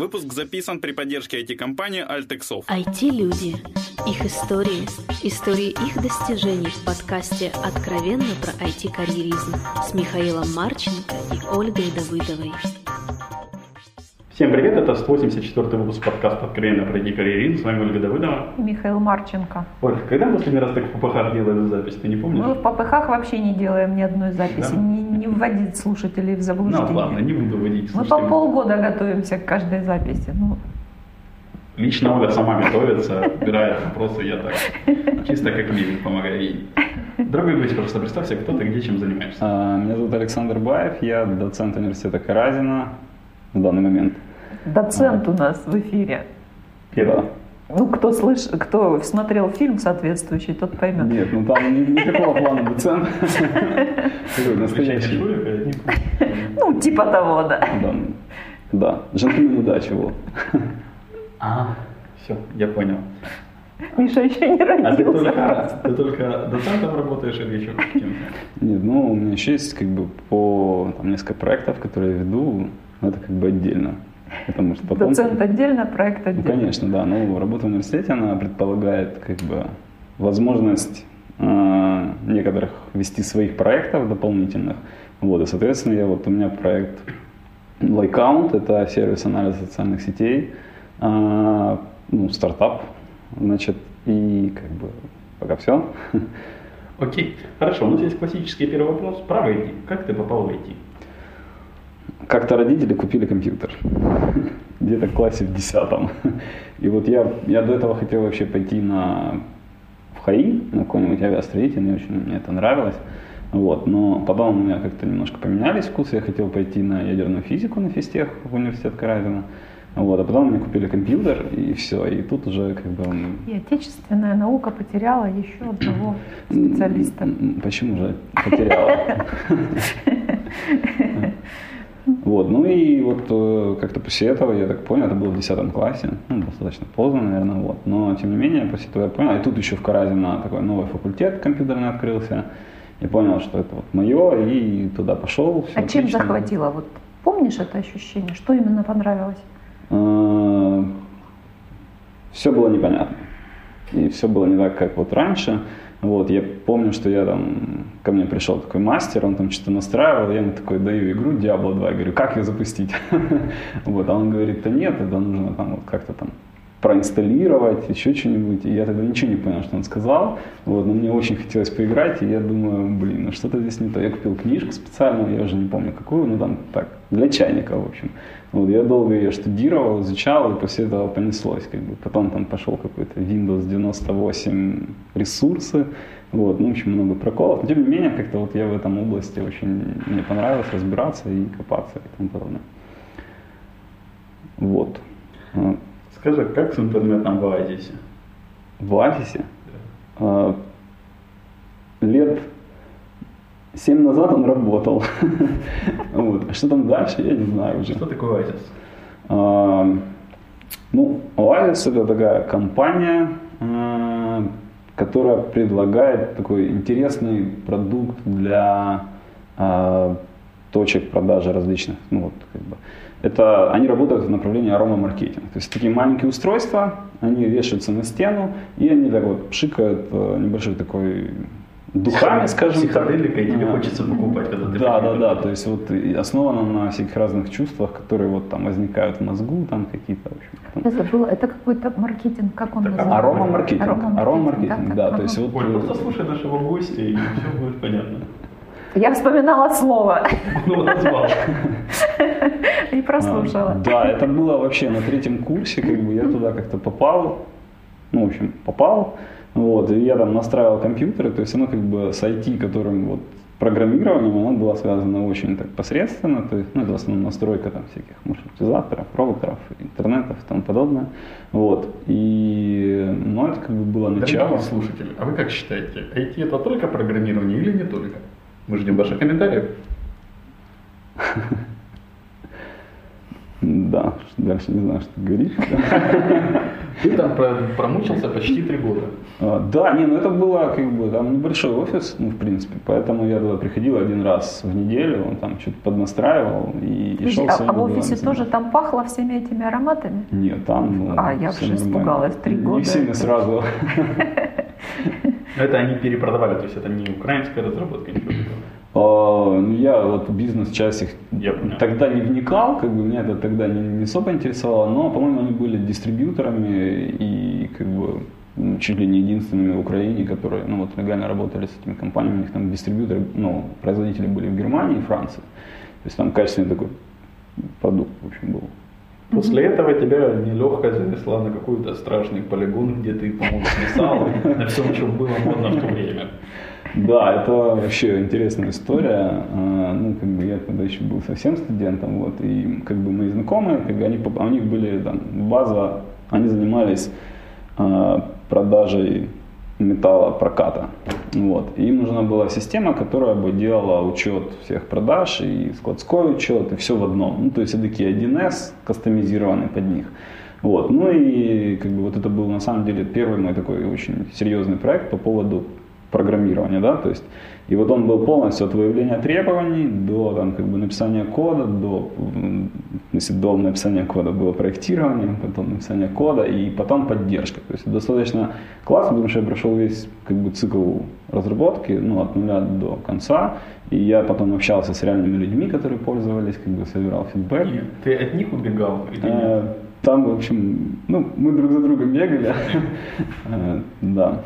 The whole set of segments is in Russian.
Выпуск записан при поддержке IT-компании Altexov. IT-люди. Их истории. Истории их достижений в подкасте «Откровенно про IT-карьеризм» с Михаилом Марченко и Ольгой Давыдовой. Всем привет, это 184 выпуск подкаста «Откровенно про IT-карьеризм». С вами Ольга Давыдова. Михаил Марченко. Ольга, когда мы последний раз так в ППХ делали запись, ты не помнишь? Мы в ППХ вообще не делаем ни одной записи, Да? не, не вводить слушателей в заблуждение. Ну ладно, не буду водить. Мы по полгода готовимся к каждой записи. Ну, Лично Оля сама готовится, выбирает вопросы, я так чисто как мимик помогаю ей. Дорогой гость, просто представься, кто ты, где, чем занимаешься. А, Меня зовут Александр Баев, я доцент университета Каразина в данный момент. Доцент у нас в эфире. Да. Ну, кто слыш... кто смотрел фильм соответствующий, тот поймет. Нет, ну там ни- никакого плана доцент. Настоящий. а Ну, типа того, да. Да. Да, джентльмен удачи, вот. А, все, я понял. Миша еще не А ты родился. только, ты только доцентом работаешь или еще каким-то? Нет, ну у меня еще есть как бы по там, несколько проектов, которые я веду, но это как бы отдельно. Потому что потом... Доцент отдельно, проект Ну, отдельно. конечно, да. Но работа в университете, она предполагает как бы возможность э, некоторых вести своих проектов дополнительных. Вот, и, соответственно, я вот у меня проект Likeount, это сервис анализа социальных сетей, а, ну, стартап, значит, и как бы пока все. Окей, хорошо, у нас есть классический первый вопрос. Про IT. Как ты попал в IT? Как-то родители купили компьютер. Где-то в классе в десятом. И вот я, я до этого хотел вообще пойти на в ХАИ, на какой-нибудь авиастроитель, мне очень мне это нравилось. Вот, но потом у меня как-то немножко поменялись вкусы, я хотел пойти на ядерную физику на физтех в университет Каразина. Вот, а потом мне купили компьютер, и все, и тут уже как бы... И отечественная наука потеряла еще одного специалиста. Почему же потеряла? Вот, ну и вот э, как-то после этого, я так понял, это было в 10 классе, ну, достаточно поздно, наверное, вот, но тем не менее, после этого я понял, и тут еще в Каразино такой новый факультет компьютерный открылся, я понял, что это вот мое, и туда пошел. А чем отлично. захватило? Вот помнишь это ощущение? Что именно понравилось? все было непонятно. И все было не так, как вот раньше. Вот, я помню, что я там, ко мне пришел такой мастер, он там что-то настраивал, я ему такой даю игру Diablo 2, я говорю, как ее запустить? Вот, а он говорит, да нет, это нужно там вот как-то там проинсталлировать, еще что-нибудь. И я тогда ничего не понял, что он сказал. Вот, но мне очень хотелось поиграть, и я думаю, блин, ну что-то здесь не то. Я купил книжку специальную, я уже не помню какую, ну там так, для чайника, в общем. Вот, я долго ее штудировал, изучал, и после этого понеслось. Как бы. Потом там пошел какой-то Windows 98 ресурсы, вот, ну, очень много проколов. Но тем не менее, как-то вот я в этом области очень, мне понравилось разбираться и копаться и тому подобное. Вот. Скажи, как с интернетом в Оазисе? В офисе а, лет семь назад он работал. Вот. А что там дальше, я не знаю уже. Что такое Оазис? А, Ну, Oasis это такая компания, а, которая предлагает такой интересный продукт для а, точек продажи различных. Ну, вот, как бы. Это они работают в направлении аромамаркетинга. То есть такие маленькие устройства, они вешаются на стену, и они так вот пшикают э, небольшой такой духами, скажем так. Психоделика, и тебе А, хочется покупать, когда ты Да, да, да. То есть вот основано на всяких разных чувствах, которые вот там возникают в мозгу, там какие-то, в общем. там. Я забыла, это какой-то маркетинг, как он Так, называется? Аромамаркетинг. Аромамаркетинг, Аромамаркетинг, да. как- То есть вот Оль, э, просто слушай нашего гостя, и все будет понятно. Я вспоминала слово его назвал. и прослушала. А, Да, это было вообще на третьем курсе, как бы я туда как-то попал, ну, в общем, попал, вот, и я там настраивал компьютеры, то есть оно как бы с IT, которым вот программированием, оно было связано очень так посредственно, то есть, ну, это в основном настройка там всяких маршрутизаторов, роутеров, интернетов и тому подобное, вот, и, ну, это как бы было начало. Дорогие слушатели, а вы как считаете, IT это только программирование или не только? Мы ждем ваших комментариев. Да, дальше не знаю, что говорить. Ты там про- промучился почти три года. А, Да, не, ну это было как бы там небольшой офис, ну, в принципе, поэтому я туда приходил один раз в неделю, он там что-то поднастраивал и, и шел а, а в офисе тоже там пахло всеми этими ароматами? Нет, там ну, А, я уже испугалась, три Не года сильно это- сразу. Это они перепродавали, то есть это не украинская разработка, ничего такого. А, ну, Я вот бизнес-часть их тогда не вникал, как бы меня это тогда не, не особо интересовало, но, по-моему, они были дистрибьюторами и как бы м, чуть ли не единственными в Украине, которые ну, вот, легально работали с этими компаниями. У них там дистрибьюторы, ну, производители были в Германии и Франции. То есть там качественный такой продукт, в общем, был. После этого тебя нелегко занесла на какой-то страшный полигон, где ты, по-моему, свисал на всем, что было модно в то время. Да, это вообще интересная история. А, Ну, как бы я тогда еще был совсем студентом, вот, и как бы мои знакомые, как бы они, поп- у них были там база, они занимались а, продажей металлопроката. Вот. Им нужна была система, которая бы делала учет всех продаж и складской учет, и все в одном. Ну, то есть это такие 1С, кастомизированный под них. Вот. Ну и как бы вот это был на самом деле первый мой такой очень серьезный проект по поводу программирования, да, то есть и вот он был полностью от выявления требований до там, как бы написания кода, до, если до написания кода было проектирование, потом написание кода и потом поддержка. То есть достаточно классно, потому что я прошел весь как бы цикл разработки, ну, от нуля до конца, и я потом общался с реальными людьми, которые пользовались, как бы собирал фидбэк. И Ты от них убегал или нет? Э, Там, в общем, ну, мы друг за другом бегали. Э, Да.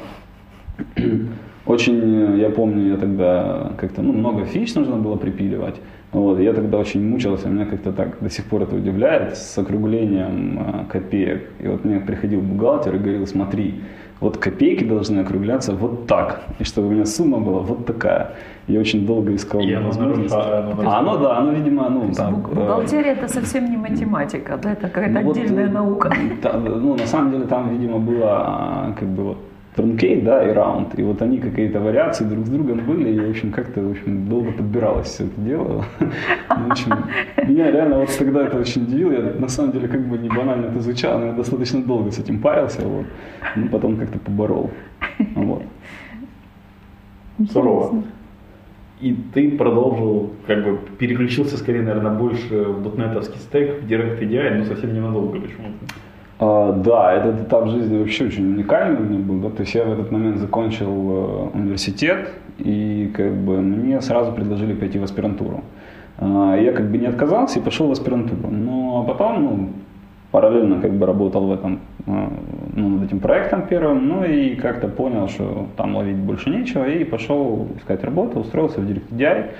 Очень, э, я помню, я тогда как-то, ну, много фич нужно было припиливать. Вот, я тогда очень мучился, меня как-то так до сих пор это удивляет, с округлением э, копеек. И вот мне приходил бухгалтер и говорил, смотри, вот копейки должны округляться вот так, и чтобы у меня сумма была вот такая. Я очень долго искал И оно возможность. оно А оно, да, оно, видимо, ну, там... Э, Бухгалтерия это совсем не математика, да, это какая-то ну, вот, отдельная э, наука. та- ну, на самом деле там, видимо, было а, как бы вот truncate, да, и раунд. И вот они какие-то вариации друг с другом были, и, в общем, как-то, в общем, долго подбиралось все это дело. В общем, меня реально вот тогда это очень удивило. Я, на самом деле, как бы не банально это звучало, но я достаточно долго с этим парился, вот. Ну, потом как-то поборол. Вот. Здорово. И ты продолжил, как бы переключился скорее, наверное, больше в дотнетовский стек, в Direct EDI, но совсем ненадолго почему-то. А, да, этот этап жизни вообще очень уникальный у меня был. Да? То есть я в этот момент закончил э, университет, и как бы мне сразу предложили пойти в аспирантуру. А, я как бы не отказался и пошел в аспирантуру. Но потом, ну, параллельно как бы работал в этом, э, ну, над этим проектом первым, ну и как-то понял, что там ловить больше нечего, и пошел искать работу, устроился в DirectDI,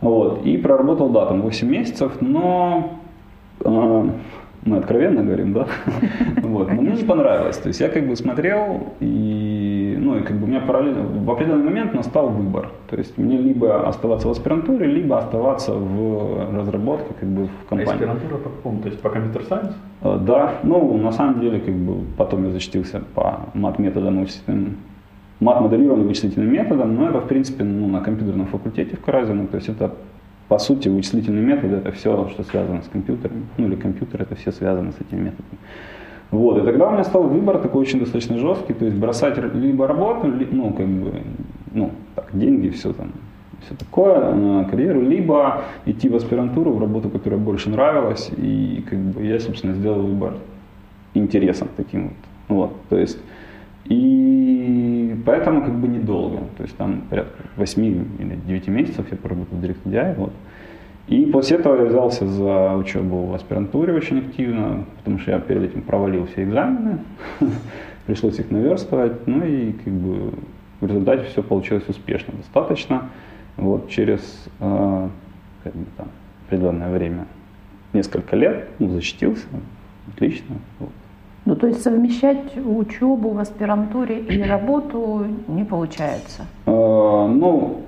вот, и проработал, да, там 8 месяцев, но а, мы откровенно говорим, да? Вот. Но мне не понравилось. То есть я как бы смотрел, и, ну, и как бы у меня параллельно, в определенный момент настал выбор. То есть мне либо оставаться в аспирантуре, либо оставаться в разработке, как бы в А компании. аспирантура по какому? То есть по компьютер сайенс? Э, Да, ну, на самом деле, как бы, потом я защитился по мат-методам вычислительным, мат-моделированным вычислительным методам, но это, в принципе, ну, на компьютерном факультете в Каразино, то есть это, по сути, вычислительный метод, это все, что связано с компьютером, ну, или компьютер, это все связано с этими методами. Вот, и тогда у меня стал выбор такой очень достаточно жесткий, то есть бросать либо работу, ли- ну, как бы, ну, так, деньги, все там, все такое, э, карьеру, либо идти в аспирантуру, в работу, которая больше нравилась, и как бы я, собственно, сделал выбор интересом таким вот. вот то есть, и поэтому как бы недолго, то есть там порядка 8 или 9 месяцев я поработал в DirectDI, вот. И после этого я взялся за учебу в аспирантуре очень активно, потому что я перед этим провалил все экзамены, пришлось их наверстывать, ну и как бы в результате все получилось успешно достаточно. Вот через э, как там, определенное время, несколько лет, ну, защитился, отлично. Вот. Ну, то есть совмещать учебу в аспирантуре и работу не получается. Э, ну,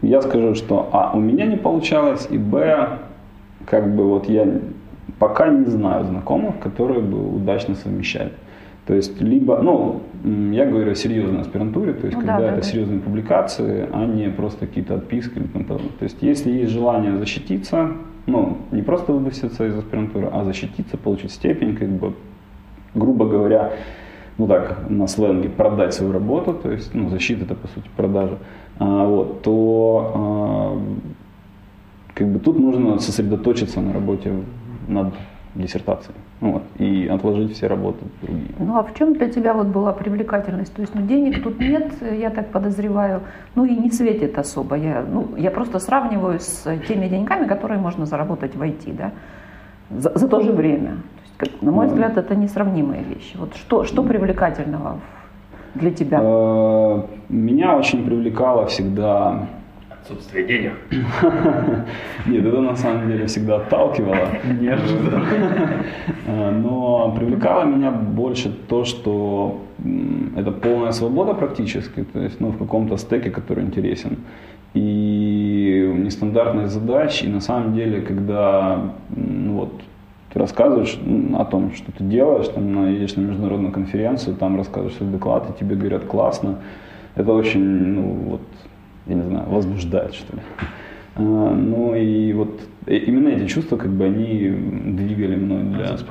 я скажу, что А, у меня не получалось, и Б, как бы вот я пока не знаю знакомых, которые бы удачно совмещали. То есть, либо, ну, я говорю о серьезной аспирантуре, то есть, Ну да, когда да, это да. серьезные публикации, а не просто какие-то отписки или тому подобное. То есть, если есть желание защититься, ну, не просто выпуститься из аспирантуры, а защититься, получить степень, как бы, грубо говоря, ну так, на сленге, продать свою работу, то есть, ну, защита это, по сути, продажа, а, вот, то а, как бы тут нужно сосредоточиться на работе над диссертацией. Вот, и отложить все работы другие. Ну а в чем для тебя вот была привлекательность? То есть ну, денег тут нет, я так подозреваю, ну и не светит особо. Я, ну, я просто сравниваю с теми деньгами, которые можно заработать в IT, да, за, за то же время. Как, на мой взгляд, это несравнимые вещи. Вот что, что привлекательного для тебя? Э, меня очень привлекало всегда отсутствие денег. Нет, это на самом деле всегда отталкивало. Неожиданно. А, но привлекало меня больше то, что это полная свобода практически, то есть ну, в каком-то стеке, который интересен. И нестандартные задачи, и на самом деле, когда ну, вот, ты рассказываешь о том, что ты делаешь, там, едешь на международную конференцию, там рассказываешь свой доклад, и тебе говорят классно, это очень, ну, вот, я не знаю, возбуждает, что ли. А, ну и вот именно эти чувства, как бы, они двигали мной для... А за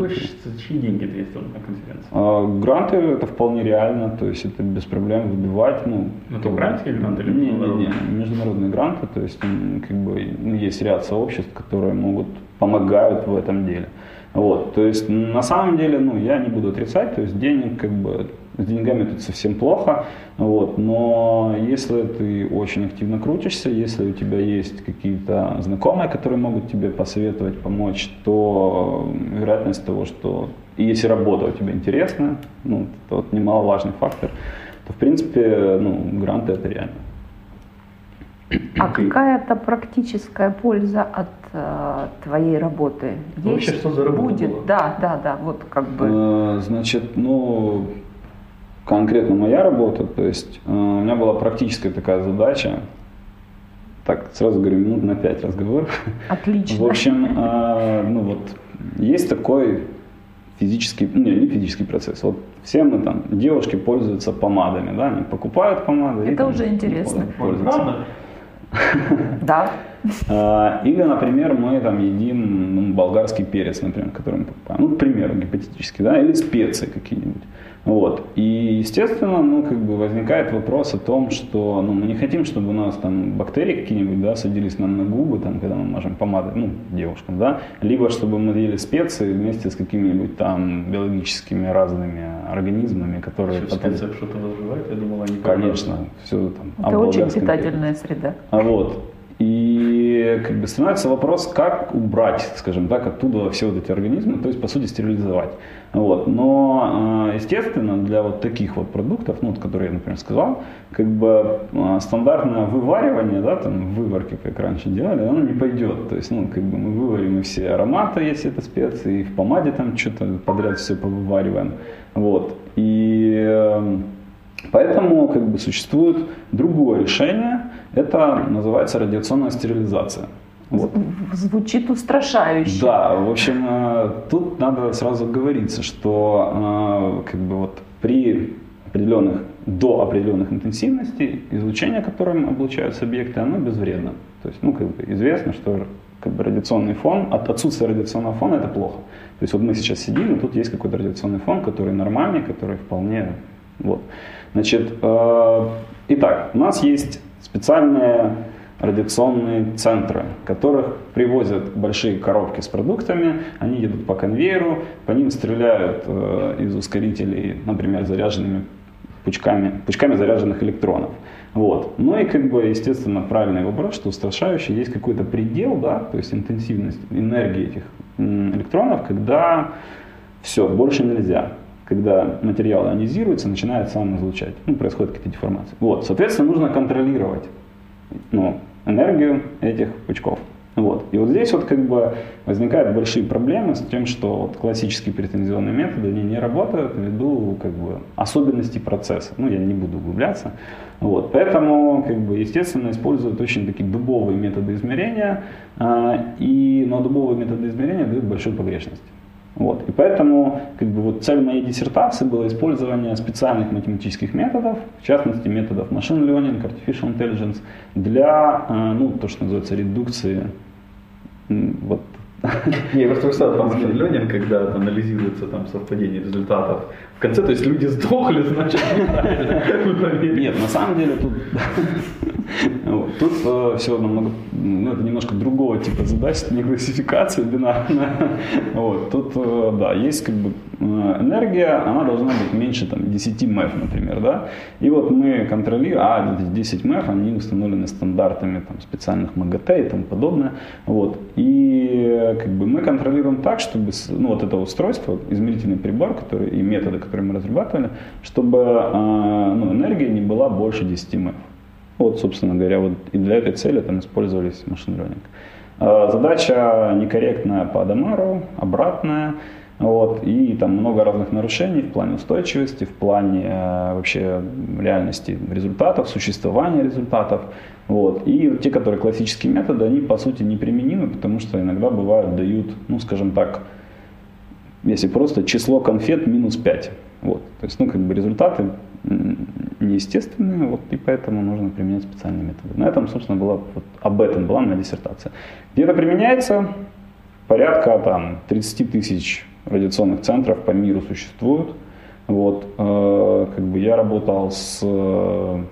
чьи деньги ты ездил на конференцию? А, гранты это вполне реально, то есть это без проблем выбивать. Ну, ну это грантские гранты или не, не, не, международные гранты, то есть как бы есть ряд сообществ, которые могут, помогают в этом деле. Вот, то есть на самом деле, ну, я не буду отрицать, то есть денег как бы с деньгами тут совсем плохо, вот, но если ты очень активно крутишься, если у тебя есть какие-то знакомые, которые могут тебе посоветовать, помочь, то вероятность того, что и если работа у тебя интересная, ну, это вот немаловажный фактор, то в принципе, ну, гранты это реально. А какая-то практическая польза от э, твоей работы есть? Вообще, что за работа Будет? Была? Да, да, да, вот как бы. Э, значит, ну, конкретно моя работа, то есть э, у меня была практическая такая задача, так, сразу говорю, минут на пять разговор. Отлично. В общем, э, ну вот, есть такой физический, ну, не, не физический процесс. Вот все мы там, девушки пользуются помадами, да, они покупают помады. Это и, там, уже интересно. Правда? Да. А, или, например, мы там едим ну, болгарский перец, например, который мы покупаем. Ну, к примеру, гипотетически, да, или специи какие-нибудь. Вот. И, естественно, ну, как бы возникает вопрос о том, что ну, мы не хотим, чтобы у нас там бактерии какие-нибудь да, садились нам на губы, там, когда мы мажем помадой, ну, девушкам, да, либо чтобы мы ели специи вместе с какими-нибудь там биологическими разными организмами, которые... Что, потом... что-то вызывает? Я думал, они... Конечно, все там... Это очень питательная среда. А вот, и как бы становится вопрос, как убрать, скажем так, оттуда все вот эти организмы, то есть, по сути, стерилизовать. Вот. Но, э, естественно, для вот таких вот продуктов, ну, вот, которые я, например, сказал, как бы э, стандартное вываривание, да, там, выварки, как раньше делали, оно не пойдет. То есть, ну, как бы мы выварим и все ароматы, если это специи, и в помаде там что-то подряд все повывариваем. Вот. И э, поэтому, как бы, существует другое решение, это называется радиационная стерилизация. Вот. Звучит устрашающе. Да, в общем, э, тут надо сразу говориться, что э, как бы вот при определенных, до определенных интенсивностей излучение, которым облучаются объекты, оно безвредно. То есть, ну, как бы известно, что как бы радиационный фон, от отсутствия радиационного фона это плохо. То есть вот мы сейчас сидим, и тут есть какой-то радиационный фон, который нормальный, который вполне... Вот. Значит, э, итак, у нас есть специальные радиационные центры, которых привозят большие коробки с продуктами, они едут по конвейеру, по ним стреляют э, из ускорителей, например, заряженными пучками, пучками заряженных электронов. Вот. Ну и как бы, естественно, правильный вопрос, что устрашающий есть какой-то предел, да, то есть интенсивность энергии этих электронов, когда все, больше нельзя. Когда материал ионизируется, начинает сам излучать. Ну, происходит какие-то деформации. Вот, соответственно, нужно контролировать ну, энергию этих пучков. Вот. И вот здесь вот как бы возникают большие проблемы с тем, что вот классические претензионные методы они не работают ввиду как бы особенностей процесса. Ну, я не буду углубляться. Вот. Поэтому, как бы, естественно, используют очень такие дубовые методы измерения, э, и, но дубовые методы измерения дают большую погрешность. Вот. И поэтому как бы, вот, цель моей диссертации была использование специальных математических методов, в частности методов machine learning, artificial intelligence, для э, ну, то, что называется редукции вот, я просто представил, там машин Ленин, когда анализируется там совпадение результатов. В конце, то есть люди сдохли, значит. Нет, на самом деле тут, тут э, все намного, ну, это немножко другого типа задач, не классификация бинарная. Вот, тут, э, да, есть как бы э, энергия, она должна быть меньше там 10 МЭФ, например, да. И вот мы контролируем, а 10 МЭФ, они установлены стандартами там, специальных МАГАТЭ и тому подобное. Вот. И как бы мы контролируем так, чтобы ну, вот это устройство, измерительный прибор, который, и методы, которые мы разрабатывали, чтобы э, ну, энергия не была больше 10 МЭФ. Вот, собственно говоря, вот и для этой цели там использовались машин learning. Э, задача некорректная по Адамару, обратная. Вот, и там много разных нарушений в плане устойчивости, в плане э, вообще реальности результатов, существования результатов. Вот. И те, которые классические методы, они по сути неприменимы, потому что иногда бывают дают, ну скажем так, если просто число конфет минус 5. Вот. То есть, ну, как бы результаты неестественные, вот, и поэтому нужно применять специальные методы. На этом, собственно, была, вот, об этом была моя диссертация. Где это применяется? Порядка там 30 тысяч радиационных центров по миру существуют. Вот, э, как бы я работал с, э,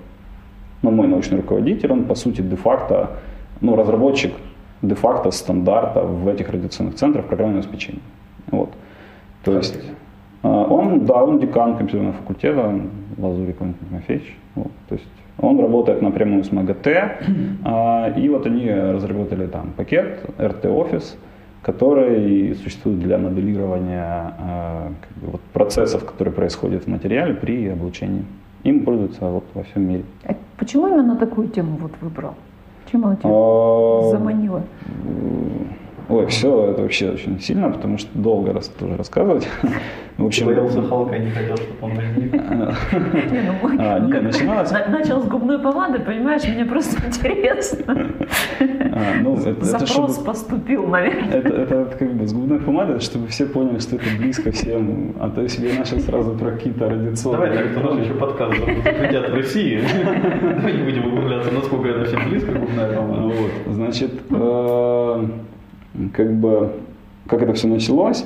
ну, мой научный руководитель, он, по сути, де-факто, ну, разработчик де-факто стандарта в этих радиационных центрах программного обеспечения. Вот. То есть э, он, да, он декан компьютерного факультета, Лазурик Тимофеевич. Вот, то есть он работает напрямую с МАГАТЭ, и вот они разработали там пакет RT Office, который существует для моделирования э, как бы, вот, процессов, которые происходят в материале при облучении. Им пользуются вот во всем мире. А почему именно такую тему вот выбрал? Чем она тебя а, заманила? Ой, все это вообще очень сильно, потому что долго раз тоже рассказывать. В общем, боялся Халка, не хотел, чтобы он возник. Ну, а, не, начиналось... Начал с губной помады, понимаешь, мне просто интересно. А, ну, Запрос поступил, наверное. Это, как бы с губной помадой, чтобы все поняли, что это близко всем. А то если я начал сразу про какие-то радиационные... Давай так, у нас еще подкаст запретят в России. Давай не будем углубляться, насколько это всем близко, губная помада. Вот, значит, э, как бы, как это все началось.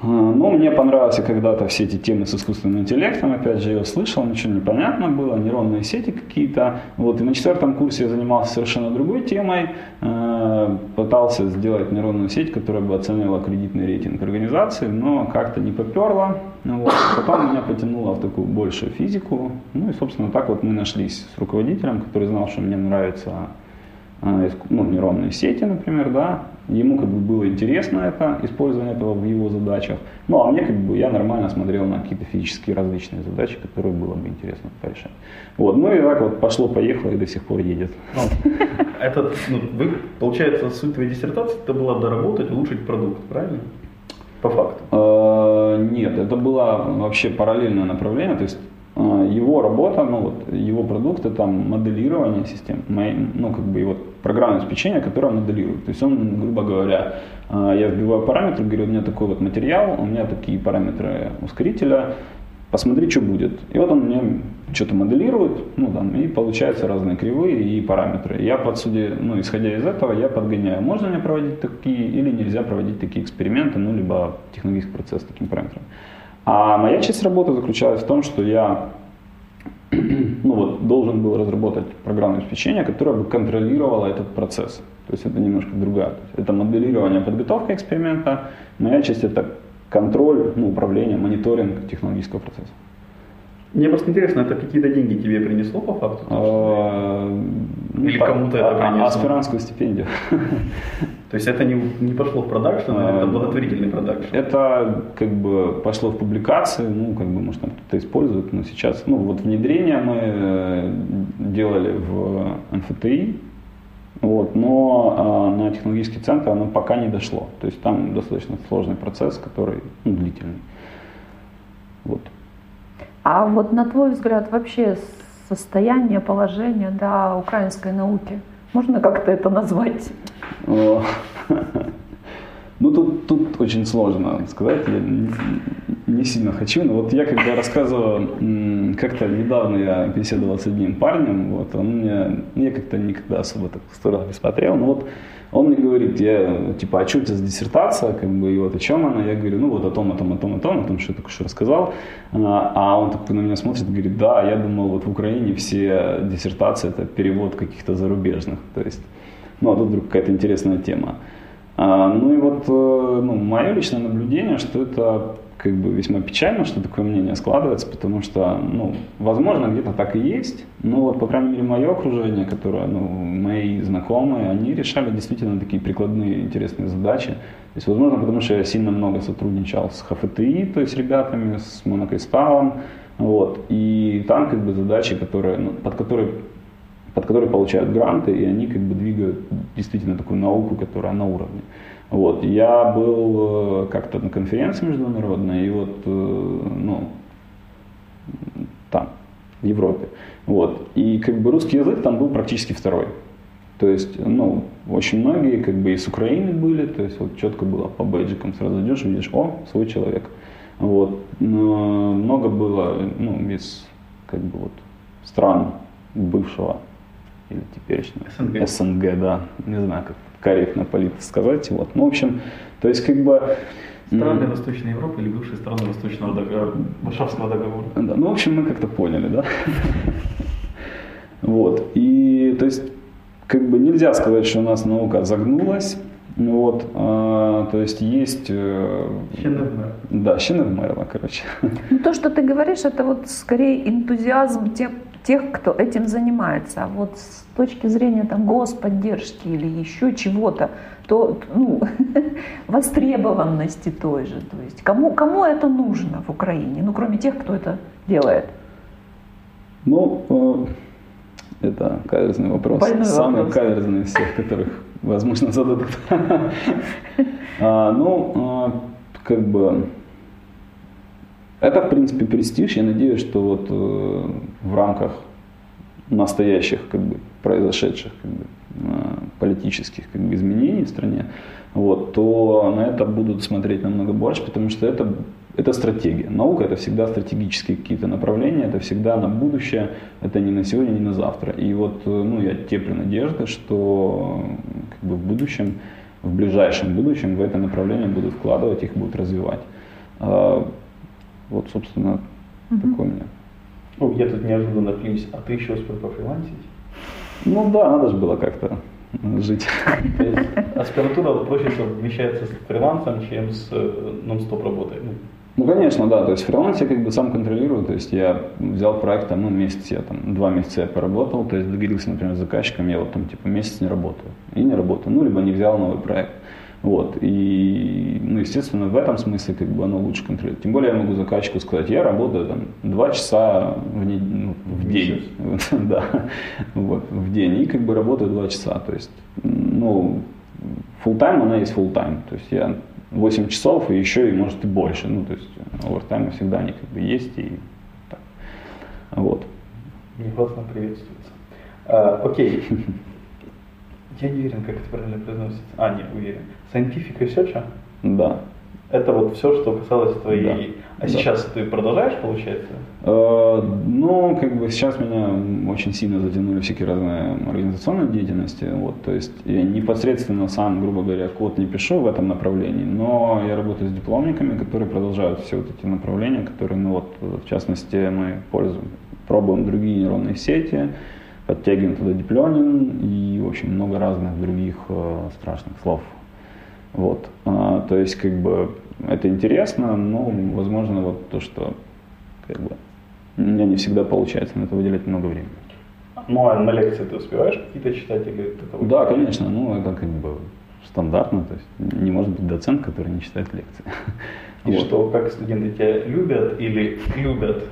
А, ну, мне понравились когда-то все эти темы с искусственным интеллектом, опять же, я услышал, ничего не понятно было, нейронные сети какие-то. Вот, и на четвертом курсе я занимался совершенно другой темой, а, пытался сделать нейронную сеть, которая бы оценивала кредитный рейтинг организации, но как-то не поперло. Вот. Потом меня потянуло в такую большую физику. Ну и, собственно, так вот мы нашлись с руководителем, который знал, что мне нравится а, ну, нейронные сети, например, да, ему как бы было интересно это, использование этого в его задачах, ну, а мне как бы, я нормально смотрел на какие-то физические различные задачи, которые было бы интересно порешать. Вот, ну и так вот пошло-поехало и до сих пор едет. Ну, это, ну, вы, получается, суть твоей диссертации, это была доработать, улучшить продукт, правильно? По факту. А, нет, это было вообще параллельное направление, то есть а, его работа, ну вот, его продукты, там, моделирование систем, ну, как бы его программное обеспечение, которое моделирует. То есть он, грубо говоря, а, я вбиваю параметры, говорю, у меня такой вот материал, у меня такие параметры ускорителя, посмотри, что будет. И вот он мне что-то моделирует, ну там, и получаются разные кривые и параметры. Я под суде, ну, исходя из этого, я подгоняю, можно мне проводить такие или нельзя проводить такие эксперименты, ну, либо технологический процесс с таким параметром. А моя часть работы заключалась в том, что я ну вот, должен был разработать программное обеспечение, которое бы контролировало этот процесс. То есть это немножко другая. Это моделирование, подготовка эксперимента. Моя часть это контроль, ну, управление, мониторинг технологического процесса. Мне просто интересно, это какие-то деньги тебе принесло по факту? А, Или ну, кому-то это а, принесло? Аспирантскую стипендию. То есть это не, не пошло в продакшн, а это благотворительный продакшн? Это как бы пошло в публикации, ну, как бы, может, там кто-то использует, но сейчас, ну, вот внедрение мы э, делали в НФТИ, вот, но а, на технологический центр оно пока не дошло. То есть там достаточно сложный процесс, который ну, длительный. Вот. А вот на твой взгляд вообще состояние, положение да, украинской науки, можно как-то это назвать? Ну тут, тут очень сложно сказать. Я не сильно хочу, но вот я когда рассказывал, как-то недавно я беседовал с одним парнем, вот он мне, я как-то никогда особо так в сторону не смотрел, но вот он мне говорит, я, типа, а что у тебя за диссертация, как бы, и вот о чем она? Я говорю, ну вот о том, о том, о том, о том, о том, что я только что рассказал. А, он такой на меня смотрит говорит, да, я думал, вот в Украине все диссертации это перевод каких-то зарубежных, то есть, ну а тут вдруг какая-то интересная тема. А, ну и вот, э, ну, мое личное наблюдение, что это как бы весьма печально, что такое мнение складывается, потому что, ну, возможно, где-то так и есть, но вот, по крайней мере, мое окружение, которое, ну, мои знакомые, они решали действительно такие прикладные интересные задачи. То есть, возможно, потому что я сильно много сотрудничал с ХФТИ, то есть ребятами, с Монокристаллом, вот, и там как бы задачи, которые, ну, под которые под которые получают гранты, и они как бы двигают действительно такую науку, которая на уровне. Вот. Я был э, как-то на конференции международной, и вот, э, ну, там, в Европе. Вот. И как бы русский язык там был практически второй. То есть, ну, очень многие как бы из Украины были, то есть вот четко было по бейджикам сразу идешь, видишь, о, свой человек. Вот. Но много было, ну, из как бы вот стран бывшего или теперешнего СНГ. СНГ, да, не знаю, как корректно политно сказать. Вот. Ну, в общем, то есть как бы... Страны Восточной Европы или бывшие страны Восточного договора, Варшавского договора. Да, ну, в общем, мы как-то поняли, да? Вот. И, то есть, как бы нельзя сказать, что у нас наука загнулась. Вот, а, то есть есть... Э, Щеневмер. Да, Щеневмерла, короче. Ну, то, что ты говоришь, это вот скорее энтузиазм тех, тех, кто этим занимается. А вот с точки зрения там, господдержки или еще чего-то, то ну, востребованности той же. То есть кому, кому это нужно в Украине, ну, кроме тех, кто это делает? Ну, э, это каверзный вопрос. Больной Самый вопрос. каверзный из всех, которых, возможно, зададут. А, Ну, а, как бы, это, в принципе, престиж. Я надеюсь, что вот э, в рамках настоящих, как бы, произошедших как бы, э, политических как бы, изменений в стране, вот, то на это будут смотреть намного больше, потому что это, это стратегия. Наука это всегда стратегические какие-то направления, это всегда на будущее, это не на сегодня, не на завтра. И вот э, ну, я теплю надежды, что как бы, в будущем, в ближайшем будущем в это направление будут вкладывать, их будут развивать. Вот, собственно, такое у меня. Ну, я тут неожиданно плюсь, а ты еще успел пофрилансить? Ну да, надо же было как-то жить. То есть аспирантура проще всего вмещается с фрилансом, чем с э, нон-стоп работой. Ну, Ну, конечно, да. То есть фриланс я как бы сам контролирую. То есть я взял проект, там, ну, месяц я там, два месяца я поработал. То есть договорился, например, с заказчиком, я вот там типа месяц не работаю. И не работаю. Ну, либо не взял новый проект. Вот. И, ну, естественно, в этом смысле как бы оно лучше контролирует. Тем более я могу заказчику сказать, я работаю там два часа в, не, ну, в день. да. Вот, в день. И как бы работаю два часа. То есть, ну, full time она есть full time. То есть я 8 часов и еще и может и больше. Ну, то есть овертаймы всегда они как бы есть и так. Вот. негласно приветствуется. А, окей. Я не уверен, как это правильно произносится. А, нет, уверен. Scientific Research? Да. Это вот все, что касалось твоей... Да. А Да. сейчас ты продолжаешь, получается? Э, Ну, как бы сейчас меня очень сильно затянули всякие разные организационные деятельности. Вот, то есть я непосредственно сам, грубо говоря, код не пишу в этом направлении, но я работаю с дипломниками, которые продолжают все вот эти направления, которые, ну вот, в частности, мы пользуем, пробуем другие нейронные сети, подтягиваем туда диплёнин и, общем, много разных других э, страшных слов. Вот. А, то есть, как бы, это интересно, но, возможно, вот то, что, как бы, у меня не всегда получается на это выделять много времени. Ну, а на лекции ты успеваешь какие-то читать или того Да, конечно, ну, это как бы стандартно, то есть не может быть доцент, который не читает лекции. И Вот. что, как студенты тебя любят или любят?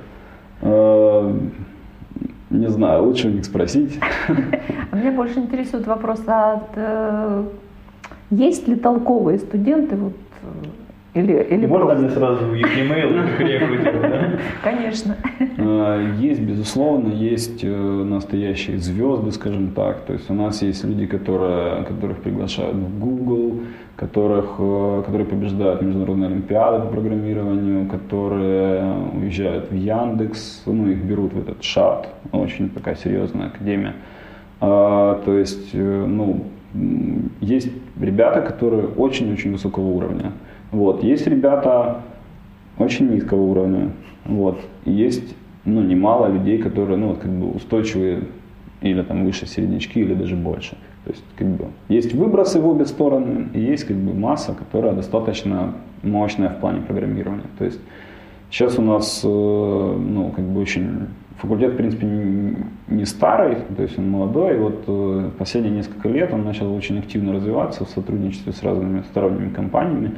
Не знаю, лучше у них спросить. А меня больше интересует вопрос, а э, есть ли толковые студенты вот, э, Или, или Можно просто? мне сразу в их e-mail? Конечно. Э, Есть, безусловно, есть э, настоящие звезды, скажем так. То есть у нас есть люди, которые, которых приглашают в Google, которых, э, которые побеждают международные олимпиады по программированию, которые уезжают в Яндекс, ну, их берут в этот ШАТ, очень такая серьезная академия. А, То есть, э, ну, есть ребята, которые очень-очень высокого уровня. Вот. Есть ребята очень низкого уровня. Вот. Есть ну, немало людей, которые ну, вот, как бы устойчивые или там выше середнячки, или даже больше. То есть как бы, есть выбросы в обе стороны, и есть как бы масса, которая достаточно мощная в плане программирования. То есть сейчас у нас э, ну, как бы очень факультет, в принципе, не, старый, то есть он молодой. И вот э, последние несколько лет он начал очень активно развиваться в сотрудничестве с разными сторонними компаниями.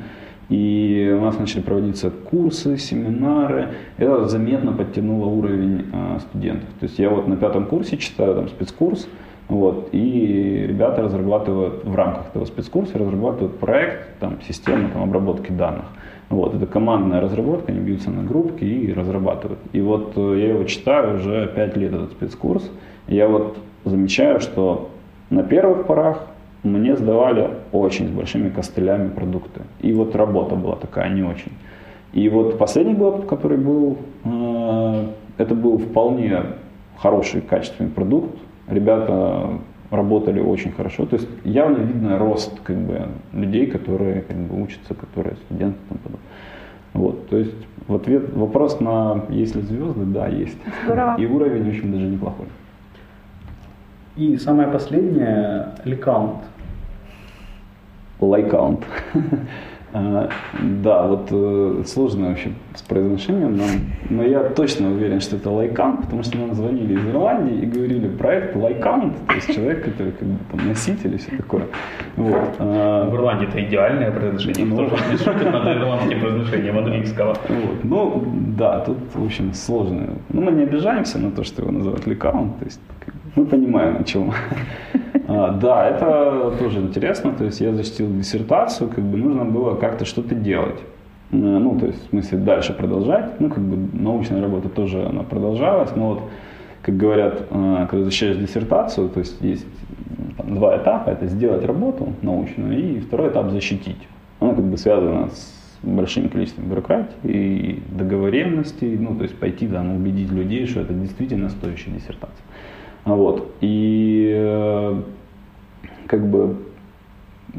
И у нас начали проводиться курсы, семинары. Это заметно подтянуло уровень э, студентов. То есть я вот на пятом курсе читаю там спецкурс, вот, и ребята разрабатывают в рамках этого спецкурса разрабатывают проект там, системы там, обработки данных. Вот, это командная разработка, они бьются на группки и разрабатывают. И вот э, я его читаю уже 5 лет, этот спецкурс. Я вот замечаю, что на первых порах мне сдавали очень с большими костылями продукты. И вот работа была такая не очень. И вот последний год, который был, э, это был вполне хороший, качественный продукт. Ребята работали очень хорошо. То есть явно видно рост как бы, людей, которые как бы, учатся, которые студенты. подобное. Вот, то есть в ответ вопрос на есть ли звезды, да, есть. Здорово. И уровень очень даже неплохой. И самое последнее, Лекаунт. Лайкаунт. А, Да, вот э, сложно вообще с произношением, но, но я точно уверен, что это лайкаунт, потому что нам звонили из Ирландии и говорили проект лайкаунт, то есть человек, который как бы там носитель и все такое. Вот. а, В Ирландии это идеальное произношение. Ну. Же не шутит над ирландским произношением английского? Вот. Ну, да, тут, в общем, сложно. Ну, мы не обижаемся на то, что его называют ликаунт, то есть мы понимаем, о чем. А, Да, это тоже интересно, то есть я защитил диссертацию, как бы нужно было как-то что-то делать. Э, Ну, то есть, в смысле, дальше продолжать. Ну, как бы научная работа тоже она продолжалась, но вот, как говорят, э, когда защищаешь диссертацию, то есть есть там, два этапа. Это сделать работу научную и второй этап защитить. Оно как бы связано с большим количеством бюрократии и договоренностей, ну, то есть пойти там убедить людей, что это действительно стоящая диссертация. А Вот. И э, как бы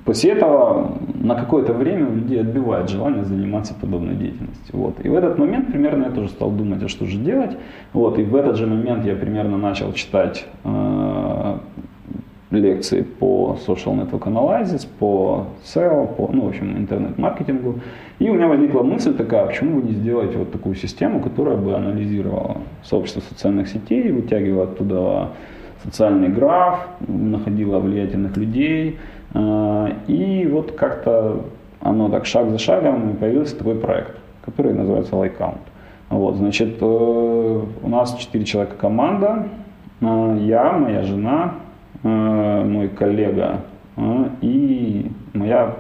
после этого на какое-то время у людей отбивает желание заниматься подобной деятельностью. Вот. И в этот момент примерно я тоже стал думать, а что же делать. Вот. И в этот же момент я примерно начал читать э, лекции по social network analysis, по SEO, по, ну, в общем, интернет-маркетингу. И у меня возникла мысль такая, почему бы не сделать вот такую систему, которая бы анализировала сообщество социальных сетей, вытягивала оттуда социальный граф, находила влиятельных людей. э, И вот как-то оно так шаг за шагом и появился такой проект, который называется Likeount. Вот, значит, э, у нас 4 человека команда, э, я, моя жена, мой коллега и моя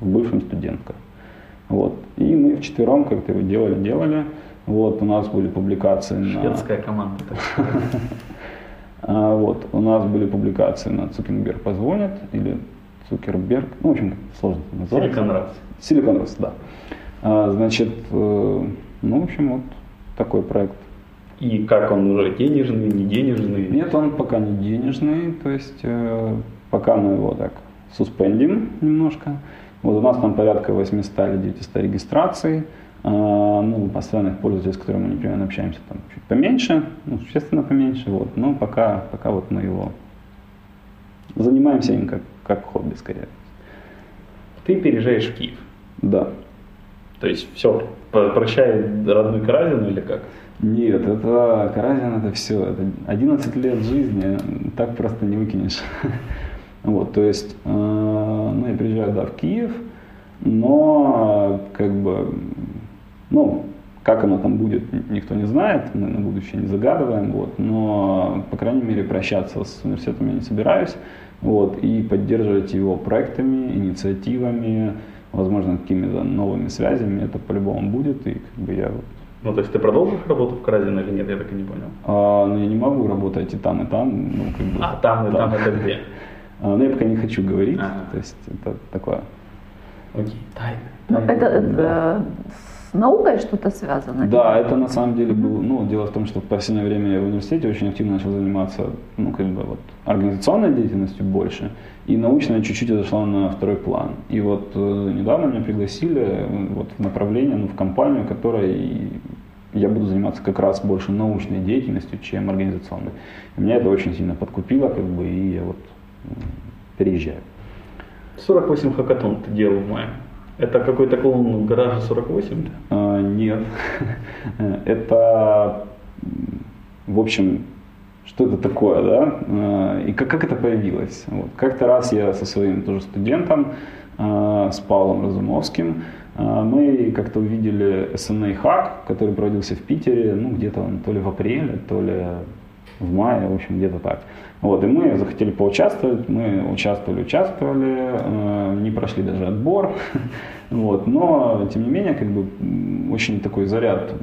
в бывшем студентка. Вот. И мы вчетвером как-то его делали, делали. Вот, у нас были публикации на... Шведская команда. так. А, Вот, у нас были публикации на Цукерберг позвонит или Цукерберг, ну, в общем, сложно это назвать. Silicon Rocks. Silicon Rocks, да. А, Значит, э, ну, в общем, вот такой проект. И как он уже денежный, не денежный? Нет, он пока не денежный, то есть э, пока мы его так суспендим немножко. Вот у нас там порядка 800 или 900 регистраций. А, ну, постоянных пользователей, с которыми мы непременно общаемся, там чуть поменьше, ну, существенно поменьше, вот. Но пока, пока вот мы его занимаемся им как, как хобби скорее. Ты переезжаешь в Киев. Да. То есть все, прощай родную Каразину или как? Нет, это Каразин, это все. Это 11 лет жизни, так просто не выкинешь. Вот, то есть, э, ну, я приезжаю, да, в Киев, но, как бы, ну, как оно там будет, никто не знает, мы на будущее не загадываем, вот, но, по крайней мере, прощаться с университетом я не собираюсь, вот, и поддерживать его проектами, инициативами, возможно, какими-то новыми связями, это по-любому будет, и как бы я вот Ну, то есть ты продолжишь работу в Каразино или нет, я так и не понял. а, ну, я не могу работать и там, и там, ну, как бы, А там и да. там это где? А, но я пока не хочу говорить, Ага. то есть это такое. Окей, тайны. Ну, это э, с наукой что-то связано? Да, это на самом деле было, ну, дело в том, что в последнее время я в университете очень активно начал заниматься, ну, как бы вот организационной деятельностью больше, и научная чуть-чуть отошла на второй план. И вот э, недавно меня пригласили э, вот в направление, ну, в компанию, которой я буду заниматься как раз больше научной деятельностью, чем организационной. И меня это очень сильно подкупило, как бы, и я вот переезжаю. 48 хакатон ты делал в мае. Это какой-то клоун в гараже 48? А, Нет. Это, в общем, что это такое, да? А, И как, как это появилось? Вот. Как-то раз я со своим тоже студентом, а, с Павлом Разумовским, а, мы как-то увидели SNA Hack, который проводился в Питере, ну, где-то он то ли в апреле, то ли в мае, в общем, где-то так. Вот, и мы захотели поучаствовать, мы участвовали, участвовали, э, не прошли даже отбор, вот, но, тем не менее, как бы, очень такой заряд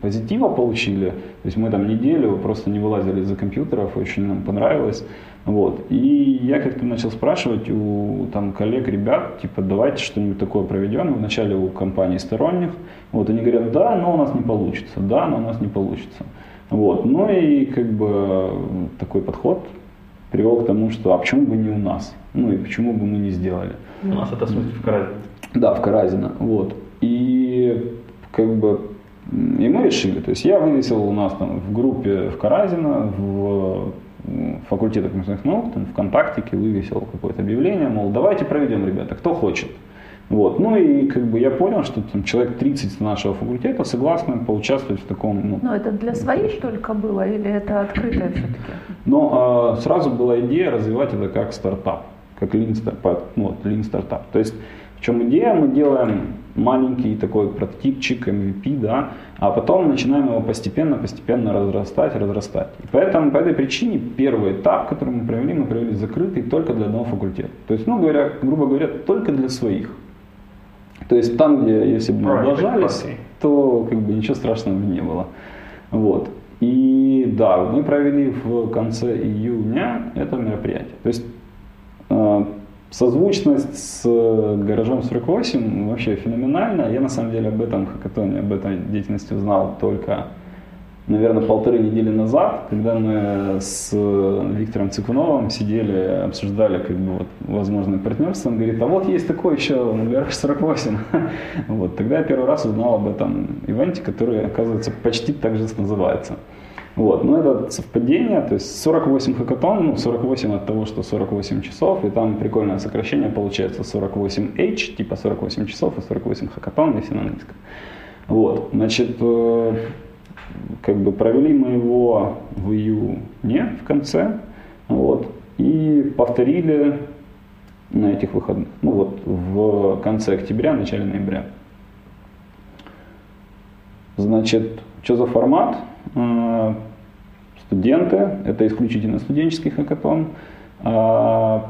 позитива получили, то есть мы там неделю просто не вылазили из-за компьютеров, очень нам понравилось, вот, и я как-то начал спрашивать у там коллег, ребят, типа, давайте что-нибудь такое проведем, вначале у компаний сторонних, вот, они говорят, да, но у нас не получится, да, но у нас не получится. Вот. Ну и как бы такой подход привел к тому, что а почему бы не у нас? Ну и почему бы мы не сделали? У нас это в смысле в Каразино. Да, в Каразино. Вот. И как бы и мы решили, то есть я вывесил у нас там в группе в Каразино, в факультете коммерческих наук, там ВКонтактике вывесил какое-то объявление, мол, давайте проведем, ребята, кто хочет. Вот. Ну и как бы я понял, что там человек 30 с нашего факультета согласны поучаствовать в таком ну, Ну, это для своих только было или это открытое все-таки? Но а, сразу была идея развивать это как стартап, как lean стартап, ну, вот, lean стартап. То есть в чем идея? Мы делаем маленький такой прототипчик, MVP, да, а потом начинаем его постепенно, постепенно разрастать, разрастать. И поэтому по этой причине первый этап, который мы провели, мы провели закрытый только для одного факультета. То есть, ну говоря, грубо говоря, только для своих. То есть там, где если бы мы облажались, то как бы ничего страшного не было. Вот. И да, мы провели в конце июня это мероприятие. То есть э, созвучность с гаражом 48 вообще феноменальна. Я на самом деле об этом хакатоне, об этой деятельности узнал только, наверное, полторы недели назад, когда мы с Виктором Цикуновым сидели, обсуждали как бы вот возможное партнерство. Он говорит, а вот есть такой еще гараж 48. Вот, тогда я первый раз узнал об этом ивенте, который, оказывается, почти так же называется. Вот, но это совпадение, то есть 48 хакатон, ну 48 от того, что 48 часов, и там прикольное сокращение получается 48H, типа 48 часов и 48 хакатон, если на английском. Вот, значит, э, как бы провели мы его в июне в конце, вот, и повторили на этих выходных, ну вот в конце октября, начале ноября. Значит, что за формат? Э, Студенты, это исключительно студенческий хакатон, э,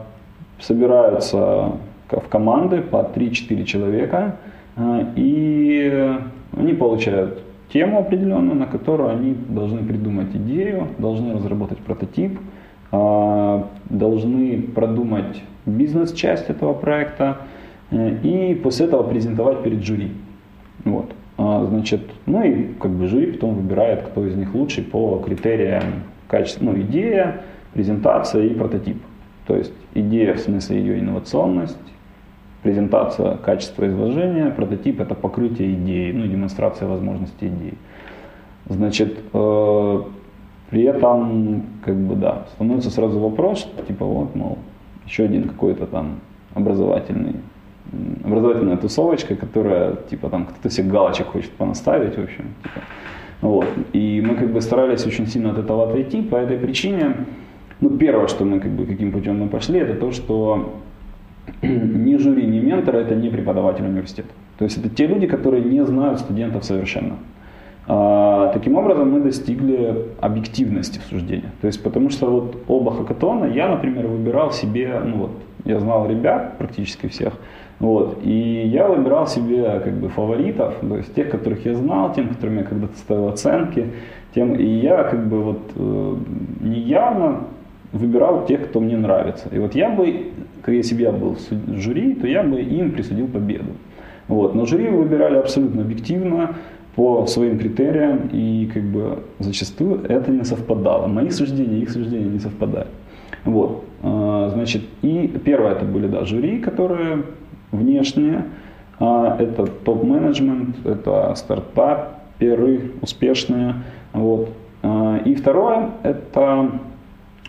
собираются в команды по 3-4 человека, э, и они получают тему определенную, на которую они должны придумать идею, должны разработать прототип, э, должны продумать бизнес-часть этого проекта э, и после этого презентовать перед жюри. Вот. А, Значит, ну и как бы жюри потом выбирает, кто из них лучший по критериям качества, ну, идея, презентация и прототип. То есть идея в смысле ее инновационность, презентация качества изложения, прототип это покрытие идеи, ну демонстрация возможностей идеи. Значит, э, при этом, как бы, да, становится сразу вопрос, типа, вот, мол, еще один какой-то там образовательный образовательная тусовочка, которая, типа, там, кто-то себе галочек хочет понаставить, в общем, типа, вот. И мы, как бы, старались очень сильно от этого отойти, по этой причине, ну, первое, что мы, как бы, каким путем мы пошли, это то, что ни жюри, ни менторы это не преподаватель университета. То есть это те люди, которые не знают студентов совершенно. А, таким образом мы достигли объективности в суждении. То есть потому что вот оба хакатона я, например, выбирал себе, ну вот, я знал ребят практически всех, Вот. И я выбирал себе как бы фаворитов, то есть тех, которых я знал, тем, которым я когда-то ставил оценки, тем, и я как бы вот э, неявно выбирал тех, кто мне нравится. И вот я бы, если бы я был в жюри, то я бы им присудил победу. Вот. Но жюри выбирали абсолютно объективно, по своим критериям, и как бы зачастую это не совпадало. Мои суждения их суждения не совпадали. Вот. А, значит, и первое это были да, жюри, которые внешние, а, это топ-менеджмент, это стартаперы успешные. Вот. А, и второе, это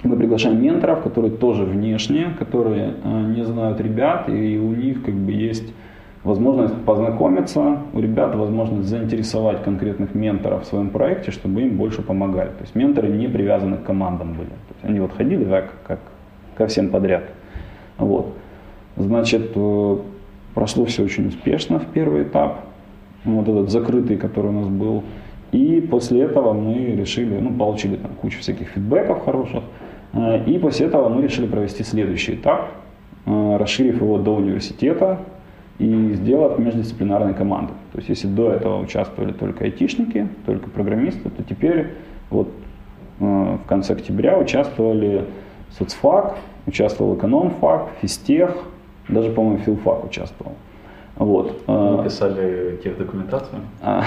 мы приглашаем менторов, которые тоже внешние, которые не знают ребят, и у них как бы есть возможность познакомиться, у ребят возможность заинтересовать конкретных менторов в своем проекте, чтобы им больше помогали. То есть менторы не привязаны к командам были. То есть они вот ходили так, как ко всем подряд. Вот. Значит, э, прошло все очень успешно в первый этап, вот этот закрытый, который у нас был. И после этого мы решили, ну, получили там кучу всяких фидбэков хороших, э, и после этого мы решили провести следующий этап, э, расширив его до университета, и сделав междисциплинарной командой. То есть если до этого участвовали только айтишники, только программисты, то теперь вот э, в конце октября участвовали соцфак, участвовал экономфак, физтех, даже, по-моему, филфак участвовал. Вот. Вы писали техдокументацию? А,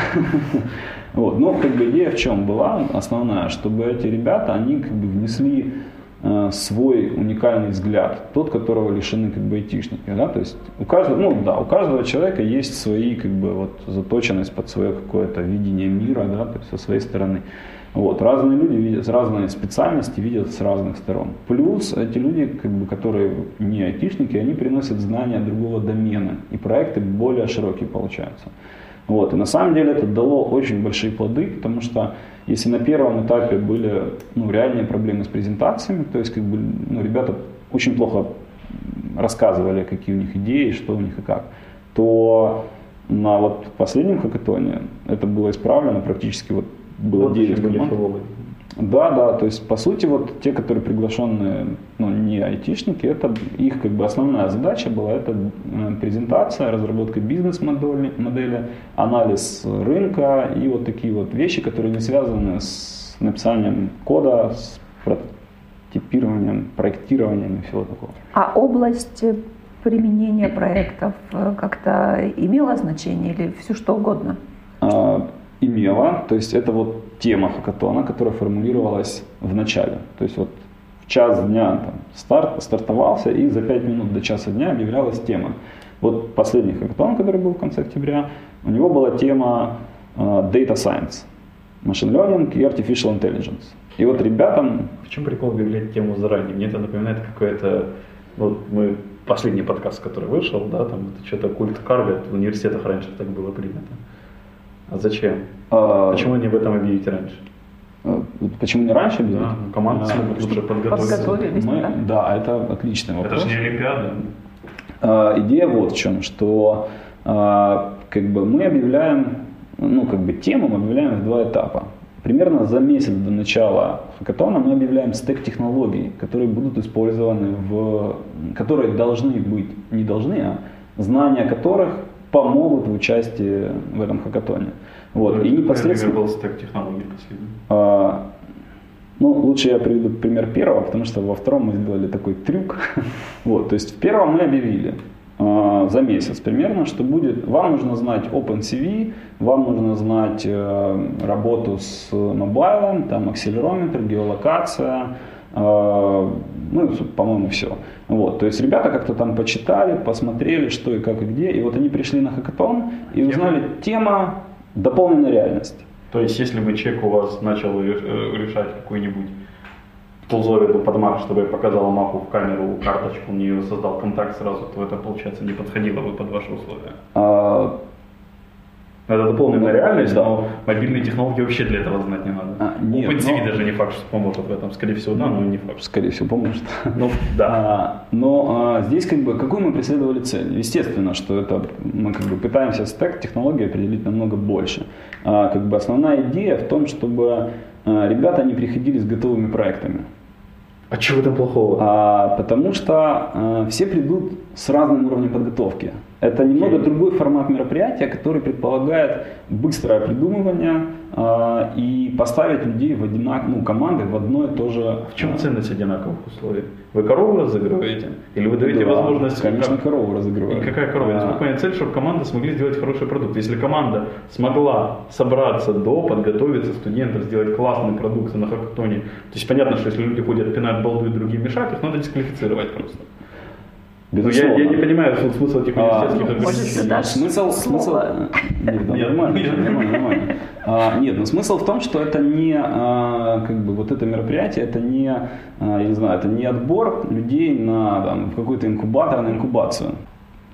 вот. Но как бы идея в чем была основная, чтобы эти ребята, они как бы внесли Э, свой уникальный взгляд, тот, которого лишены как бы айтишники, да, то есть у каждого, ну да, у каждого человека есть свои как бы вот заточенность под свое какое-то видение мира, да, то есть со своей стороны. Вот, разные люди видят, разные специальности видят с разных сторон. Плюс эти люди, как бы, которые не айтишники, они приносят знания другого домена, и проекты более широкие получаются. Вот, и на самом деле это дало очень большие плоды, потому что если на первом этапе были ну, реальные проблемы с презентациями, то есть как бы, ну, ребята очень плохо рассказывали, какие у них идеи, что у них и как, то на вот последнем хакатоне это было исправлено практически вот было вот 9 команд. Да, да, то есть по сути вот те, которые приглашенные, ну не айтишники, это их как бы основная задача была это э, презентация, разработка бизнес-модели, модели, анализ рынка и вот такие вот вещи, которые не связаны с написанием кода, с прототипированием, проектированием и всего такого. А область применения проектов э, как-то имела значение или все что угодно? А, имела, то есть это вот тема хакатона, которая формулировалась в начале. То есть вот в час дня там, старт, стартовался, и за 5 минут до часа дня объявлялась тема. Вот последний хакатон, который был в конце октября, у него была тема uh, Data Science, Machine Learning и Artificial Intelligence. И вот ребятам... В чем прикол объявлять тему заранее? Мне это напоминает какое-то... Вот мы последний подкаст, который вышел, да, там это что-то культ Карви, в университетах раньше так было принято. А зачем? А, Почему не в этом объявить раньше? А, почему не раньше объявить? Да, ну, команды а, смогут лучше подготовиться. Подготовились, Мы, да? да, это отличный вопрос. Это же не Олимпиада. А, идея вот в чем, что а, как бы мы объявляем, ну как бы тему мы объявляем в два этапа. Примерно за месяц до начала хакатона мы объявляем стек технологий, которые будут использованы в, которые должны быть, не должны, а знания которых помогут в участии в этом хакатоне. Вот. И непосредственно... был стек технологий последний? А, ну, лучше я приведу пример первого, потому что во втором мы сделали такой трюк. вот, то есть в первом мы объявили э, за месяц примерно, что будет, вам нужно знать OpenCV, вам нужно знать э, работу с мобайлом, там акселерометр, геолокация, ну, по-моему, все. Вот, то есть ребята как-то там почитали, посмотрели, что и как и где, и вот они пришли на хакатон и узнали тема дополненная реальность. То есть если бы человек у вас начал э, решать какой-нибудь тулзове был под Mac, чтобы я показала мапу в камеру, карточку, мне ее создал контакт сразу, то это, получается, не подходило бы под ваши условия. А, это дополненная реальность, да. но мобильные технологии вообще для этого знать не надо. А, нет, OpenCV но... даже не факт, что поможет в этом. Скорее всего, да, но не факт. Скорее всего, поможет. Ну, да. А, но а, здесь как бы, какую мы преследовали цель? Естественно, что это мы как бы пытаемся стек технологии определить намного больше. А, как бы основная идея в том, чтобы а, ребята не приходили с готовыми проектами. А чего там плохого? А, потому что а, все придут с разным уровнем подготовки. Это немного другой формат мероприятия, который предполагает быстрое придумывание э, и поставить людей в одинак, ну, команды в одно и то же. В чем ценность одинаковых условий? Вы корову разыгрываете? Или вы даете Да, возможность... Конечно, как- корову разыгрываю. И какая корова? Я А, насколько понимаю, цель, чтобы команды смогли сделать хороший продукт. Если команда смогла собраться до, подготовиться, студентов, сделать классный продукт на хакатоне, то есть понятно, что если люди ходят, пинают балду и другим мешать, их надо дисквалифицировать просто. Ну, я, я не понимаю смысл этих А, университетских ну, может, ограничений. да, Смысл, смысл, нет, нормально, нормально, нормально. А, нет, но смысл в том, что это не, а, как бы, вот это мероприятие, это не, а, я не знаю, это не отбор людей на там, в какой-то инкубатор, на инкубацию.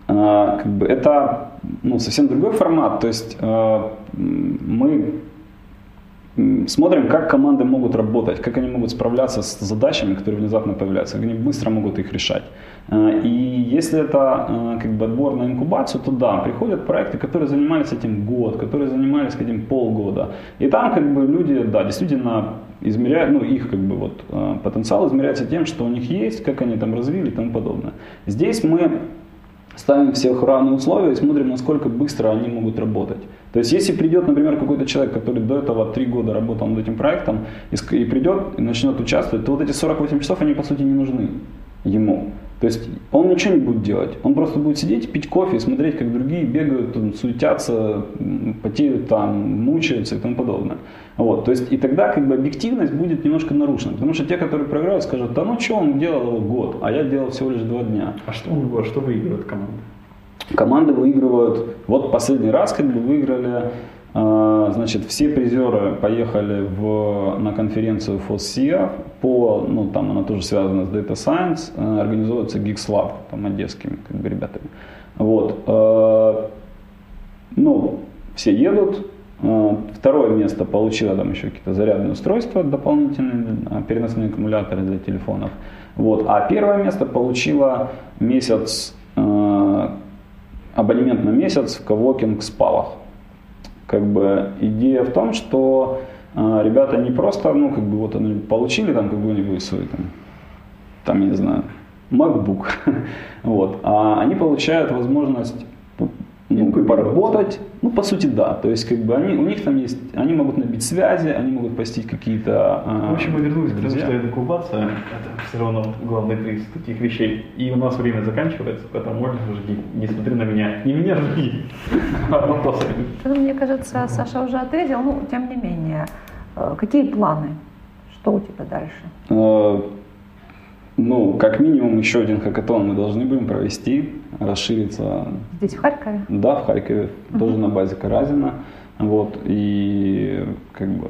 А, как бы это ну, совсем другой формат, то есть а, мы смотрим, как команды могут работать, как они могут справляться с задачами, которые внезапно появляются, как они быстро могут их решать. Э, И если это э, как бы отбор на инкубацию, то да, приходят проекты, которые занимались этим год, которые занимались этим полгода. И там как бы люди, да, действительно измеряют, ну их как бы вот э, потенциал измеряется тем, что у них есть, как они там развили и тому подобное. Здесь мы ставим всех в равные условия и смотрим, насколько быстро они могут работать. То есть, если придет, например, какой-то человек, который до этого три года работал над этим проектом, и, придет и начнет участвовать, то вот эти 48 часов, они, по сути, не нужны ему. То есть, он ничего не будет делать. Он просто будет сидеть, пить кофе и смотреть, как другие бегают, там, суетятся, потеют там, мучаются и тому подобное. Вот. То есть, и тогда как бы объективность будет немножко нарушена. Потому что те, которые проиграют, скажут, да ну что, он делал его год, а я делал всего лишь два дня. А что, он- а что выигрывает команда? Команды выигрывают. Вот последний раз как бы выиграли, значит, все призеры поехали в, на конференцию FOSSIA по, ну там она тоже связана с Data Science, э, организуется Geeks Lab, там одесскими как бы ребятами. Вот. э, ну, все едут. Э, Второе место получило там еще какие-то зарядные устройства дополнительные, переносные аккумуляторы для телефонов. Вот. А первое место получило месяц абонемент на месяц в коворкинг спалах. Как бы идея в том, что э, ребята не просто, ну, как бы вот они получили там какой-нибудь свой там, там, я не знаю, MacBook, вот, а они получают возможность ну, поработать, ну, по сути, да, то есть, как бы, они, у них там есть, они могут набить связи, они могут посетить какие-то а, В общем, мы вернулись к тому, что инкубация – это все равно главный приз таких вещей. И у нас время заканчивается, поэтому можно жги. Не смотри на меня. Не меня жги, а вопросы. Мне кажется, Саша уже ответил, ну, тем не менее. Э, Какие планы? Что у тебя дальше? Ну, как минимум, еще один хакатон мы должны будем провести, расшириться, Здесь, в Харькове? да, в Харькове, тоже на базе Каразина. Вот, и как бы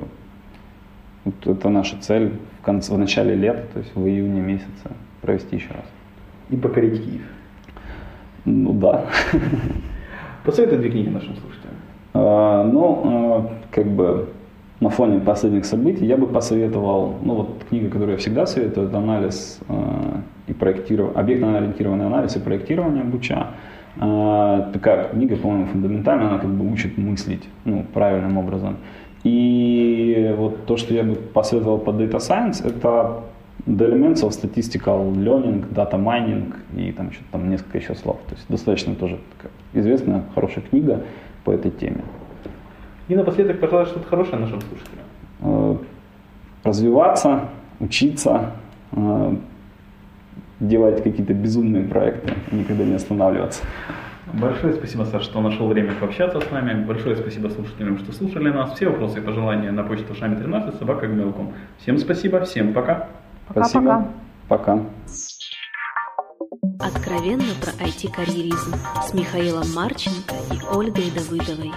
вот это наша цель в, конце, в начале лета, то есть в июне месяце провести еще раз. И покорить Киев. Ну да. Посоветуй две книги нашим слушателям. А, Ну, а, как бы на фоне последних событий я бы посоветовал, ну вот книга, которую я всегда советую, это анализ э, и проектирование, объектно-ориентированный анализ и проектирование Буча. Э, такая книга, по-моему, фундаментальная, она как бы учит мыслить ну, правильным образом. И вот то, что я бы посоветовал по Data Science, это The Elements of Statistical Learning, Data Mining и там что-то там несколько еще слов. То есть достаточно тоже известная, хорошая книга по этой теме. И напоследок, пожалуй, что-то хорошее нашим слушателям. Э, развиваться, учиться, э, делать какие-то безумные проекты, никогда не останавливаться. Большое спасибо, Саша, что нашел время пообщаться с нами. Большое спасибо слушателям, что слушали нас. Все вопросы и пожелания на почту шами 13 собака Гмелком. Всем спасибо, всем пока. Пока-пока. Спасибо. Пока. Откровенно про IT-карьеризм с Михаилом Марченко и Ольгой Давыдовой.